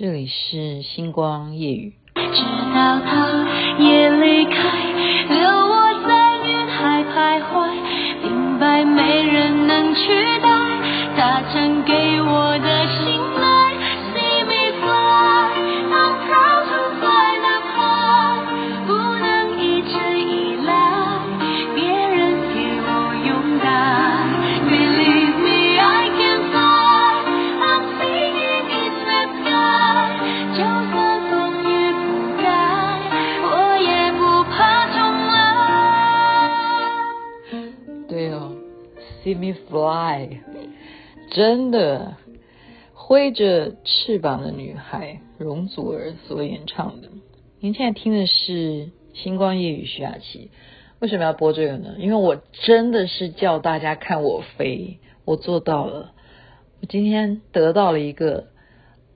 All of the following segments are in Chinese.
这里是星光夜雨。直到他也离开，真的挥着翅膀的女孩，容祖儿所演唱的。您现在听的是星光夜雨徐雅琪，为什么要播这个呢？因为我真的是叫大家看我飞，我做到了。我今天得到了一个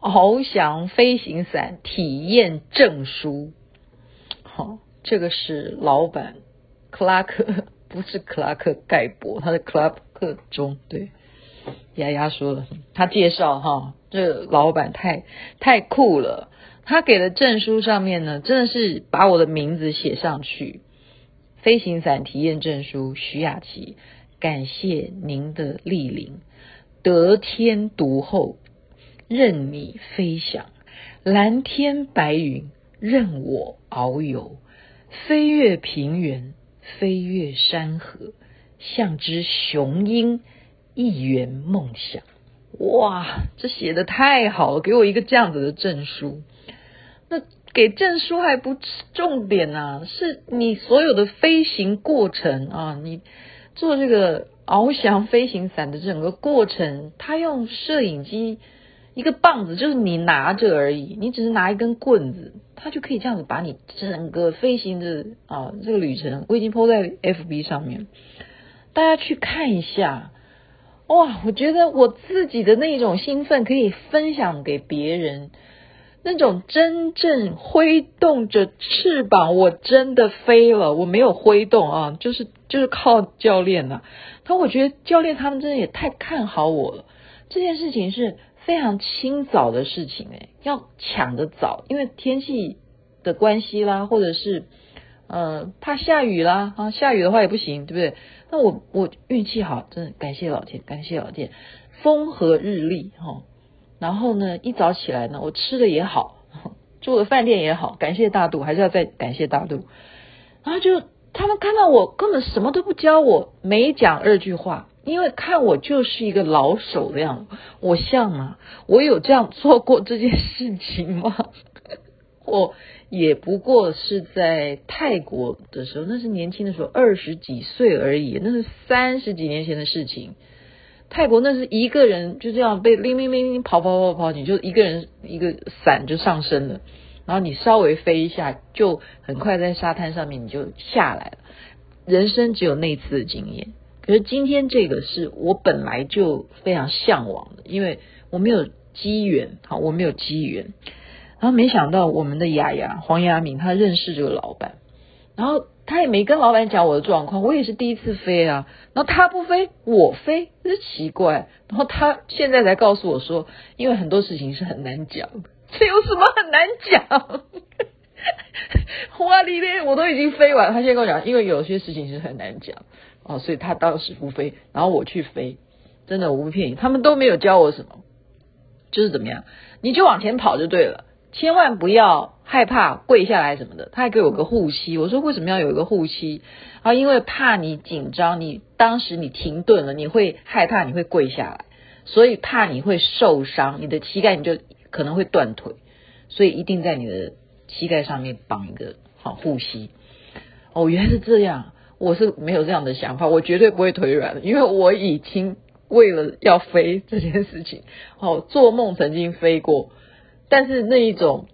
翱翔飞行伞体验证书。好，这个是老板克拉克。不是克拉克盖博，他的克拉克中对，丫丫说的，他介绍哈，这老板太太酷了，他给的证书上面呢，真的是把我的名字写上去，飞行伞体验证书徐雅琪，感谢您的莅临，得天独厚，任你飞翔，蓝天白云任我遨游，飞越平原。飞越山河，像只雄鹰，一圆梦想。哇，这写的太好了，给我一个这样子的证书。那给证书还不重点啊，是你所有的飞行过程啊，你做这个翱翔飞行伞的整个过程，他用摄影机。一个棒子就是你拿着而已，你只是拿一根棍子，它就可以这样子把你整个飞行的啊这个旅程，我已经 po 在 FB 上面，大家去看一下。哇，我觉得我自己的那种兴奋可以分享给别人，那种真正挥动着翅膀，我真的飞了，我没有挥动啊，就是就是靠教练呐、啊。但我觉得教练他们真的也太看好我了，这件事情是。非常清早的事情诶，要抢得早，因为天气的关系啦，或者是呃怕下雨啦啊，下雨的话也不行，对不对？那我我运气好，真的感谢老天，感谢老天，风和日丽哈。然后呢，一早起来呢，我吃的也好，住的饭店也好，感谢大度，还是要再感谢大度。然后就他们看到我根本什么都不教我，没讲二句话。因为看我就是一个老手的样子，我像吗？我有这样做过这件事情吗？我也不过是在泰国的时候，那是年轻的时候，二十几岁而已，那是三十几年前的事情。泰国那是一个人就这样被拎拎拎拎跑跑跑跑，你就一个人一个伞就上升了，然后你稍微飞一下，就很快在沙滩上面你就下来了。人生只有那次的经验。可是今天这个是我本来就非常向往的，因为我没有机缘，好，我没有机缘，然后没想到我们的雅雅黄雅敏，她认识这个老板，然后她也没跟老板讲我的状况，我也是第一次飞啊，然后他不飞，我飞，真是奇怪，然后他现在才告诉我说，因为很多事情是很难讲，这有什么很难讲？哇里面，我都已经飞完，他现在跟我讲，因为有些事情是很难讲。哦，所以他当时不飞，然后我去飞，真的我不骗你，他们都没有教我什么，就是怎么样，你就往前跑就对了，千万不要害怕跪下来什么的。他还给我个护膝，我说为什么要有一个护膝？啊，因为怕你紧张，你当时你停顿了，你会害怕你会跪下来，所以怕你会受伤，你的膝盖你就可能会断腿，所以一定在你的膝盖上面绑一个好护膝。哦，原来是这样。我是没有这样的想法，我绝对不会腿软，因为我已经为了要飞这件事情，哦，做梦曾经飞过，但是那一种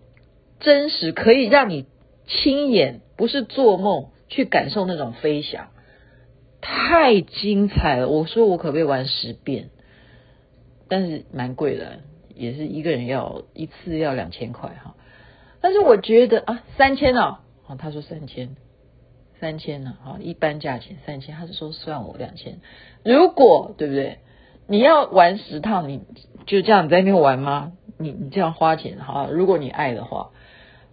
真实可以让你亲眼，不是做梦去感受那种飞翔，太精彩了。我说我可不可以玩十遍？但是蛮贵的，也是一个人要一次要两千块哈。但是我觉得啊，三千啊，哦，他说三千。三千呢？啊，一般价钱三千，他是说算我两千。如果对不对？你要玩十趟，你就这样在那边玩吗？你你这样花钱哈，如果你爱的话，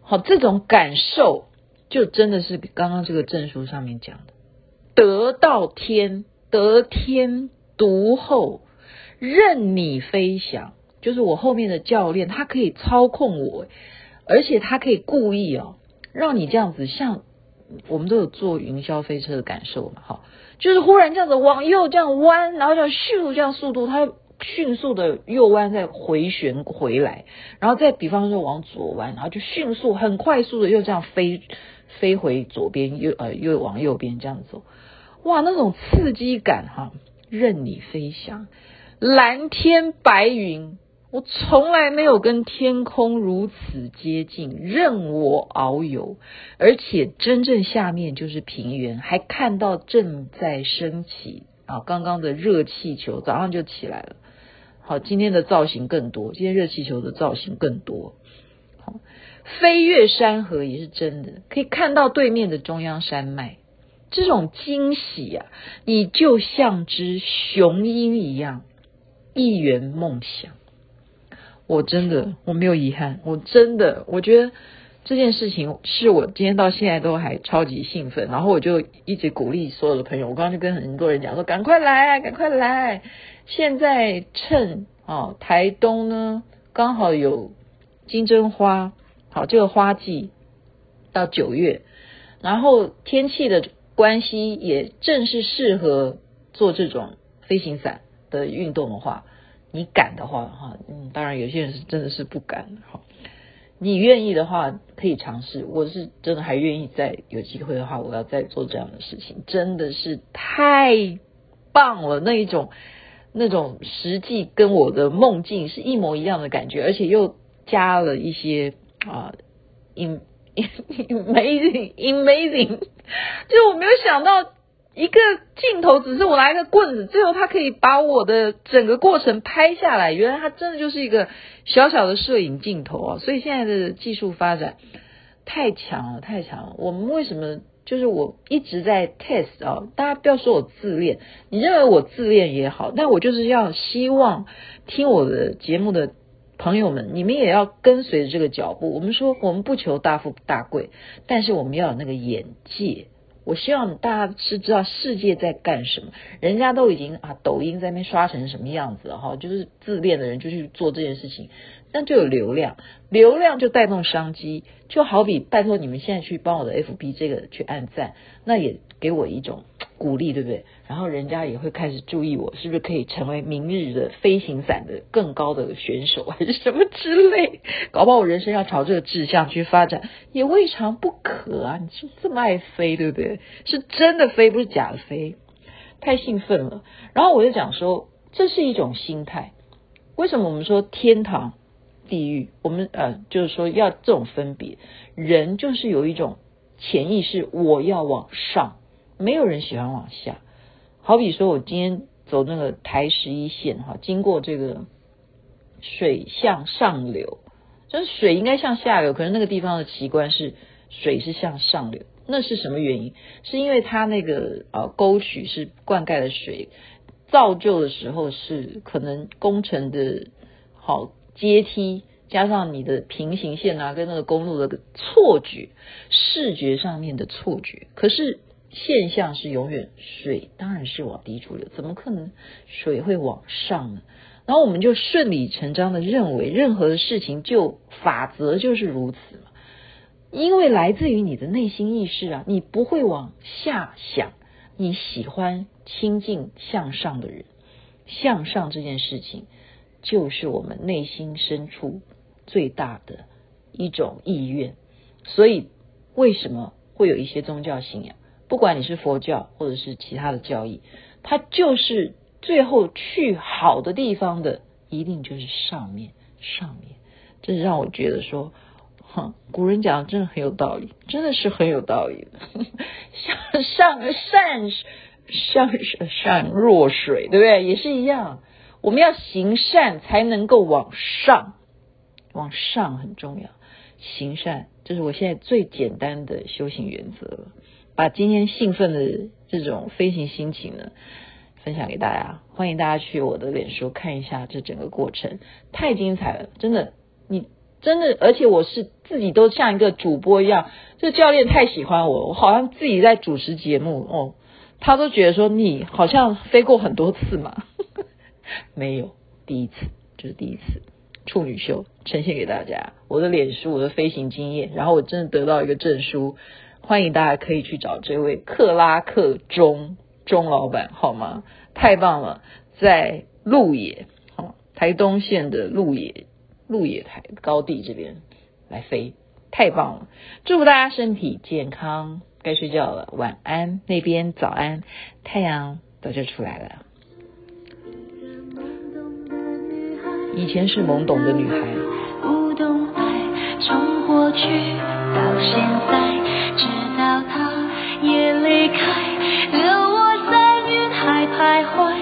好，这种感受就真的是刚刚这个证书上面讲的，得到天，得天独厚，任你飞翔，就是我后面的教练，他可以操控我，而且他可以故意哦，让你这样子，像我们都有坐云霄飞车的感受嘛，哈，就是忽然这样子往右这样弯，然后这样咻这样速度，它迅速的右弯再回旋回来，然后再比方说往左弯，然后就迅速很快速的又这样飞飞回左边，又呃又往右边这样走，哇，那种刺激感哈，任你飞翔，蓝天白云。我从来没有跟天空如此接近，任我遨游，而且真正下面就是平原，还看到正在升起啊，刚刚的热气球早上就起来了。好，今天的造型更多，今天热气球的造型更多。好，飞越山河也是真的，可以看到对面的中央山脉，这种惊喜啊，你就像只雄鹰一样，一圆梦想。我真的我没有遗憾，我真的我觉得这件事情是我今天到现在都还超级兴奋，然后我就一直鼓励所有的朋友，我刚刚就跟很多人讲说，赶快来，赶快来！现在趁啊、哦、台东呢刚好有金针花，好，这个花季到九月，然后天气的关系也正是适合做这种飞行伞的运动的话。你敢的话，哈，嗯，当然有些人是真的是不敢，哈。你愿意的话可以尝试，我是真的还愿意再有机会的话，我要再做这样的事情，真的是太棒了，那一种那种实际跟我的梦境是一模一样的感觉，而且又加了一些啊，in amazing amazing，就我没有想到。一个镜头只是我拿一个棍子，最后他可以把我的整个过程拍下来。原来它真的就是一个小小的摄影镜头啊！所以现在的技术发展太强了，太强了。我们为什么就是我一直在 test 啊？大家不要说我自恋，你认为我自恋也好，但我就是要希望听我的节目的朋友们，你们也要跟随着这个脚步。我们说我们不求大富大贵，但是我们要有那个眼界。我希望大家是知道世界在干什么，人家都已经啊，抖音在那边刷成什么样子了哈，就是自恋的人就去做这件事情，那就有流量，流量就带动商机，就好比拜托你们现在去帮我的 FB 这个去按赞，那也给我一种鼓励，对不对？然后人家也会开始注意我，是不是可以成为明日的飞行伞的更高的选手，还是什么之类？搞不好我人生要朝这个志向去发展，也未尝不可啊！你是这么爱飞，对不对？是真的飞，不是假的飞，太兴奋了。然后我就讲说，这是一种心态。为什么我们说天堂、地狱？我们呃，就是说要这种分别，人就是有一种潜意识，我要往上，没有人喜欢往下。好比说，我今天走那个台十一线哈，经过这个水向上流，就是水应该向下流，可是那个地方的奇观是水是向上流，那是什么原因？是因为它那个呃沟渠是灌溉的水，造就的时候是可能工程的好阶梯，加上你的平行线啊，跟那个公路的错觉，视觉上面的错觉，可是。现象是永远水当然是往低处流，怎么可能水会往上呢？然后我们就顺理成章的认为，任何的事情就法则就是如此嘛，因为来自于你的内心意识啊，你不会往下想，你喜欢亲近向上的人，向上这件事情就是我们内心深处最大的一种意愿，所以为什么会有一些宗教信仰？不管你是佛教或者是其他的教义，它就是最后去好的地方的，一定就是上面上面。这是让我觉得说，哼，古人讲的真的很有道理，真的是很有道理的。向上善上善若水，对不对？也是一样，我们要行善才能够往上，往上很重要。行善，这是我现在最简单的修行原则了。把今天兴奋的这种飞行心情呢，分享给大家，欢迎大家去我的脸书看一下这整个过程，太精彩了，真的你真的，而且我是自己都像一个主播一样，这教练太喜欢我，我好像自己在主持节目哦，他都觉得说你好像飞过很多次嘛，没有，第一次就是第一次。处女秀呈现给大家，我的脸书，我的飞行经验，然后我真的得到一个证书，欢迎大家可以去找这位克拉克钟钟老板好吗？太棒了，在鹿野。好台东县的鹿野鹿野台高地这边来飞，太棒了！祝福大家身体健康，该睡觉了，晚安。那边早安，太阳早就出来了。以前是懵懂的女孩，不懂爱，从过去到现在直到他也离开留我在云海徘徊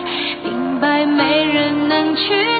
明白没人能去。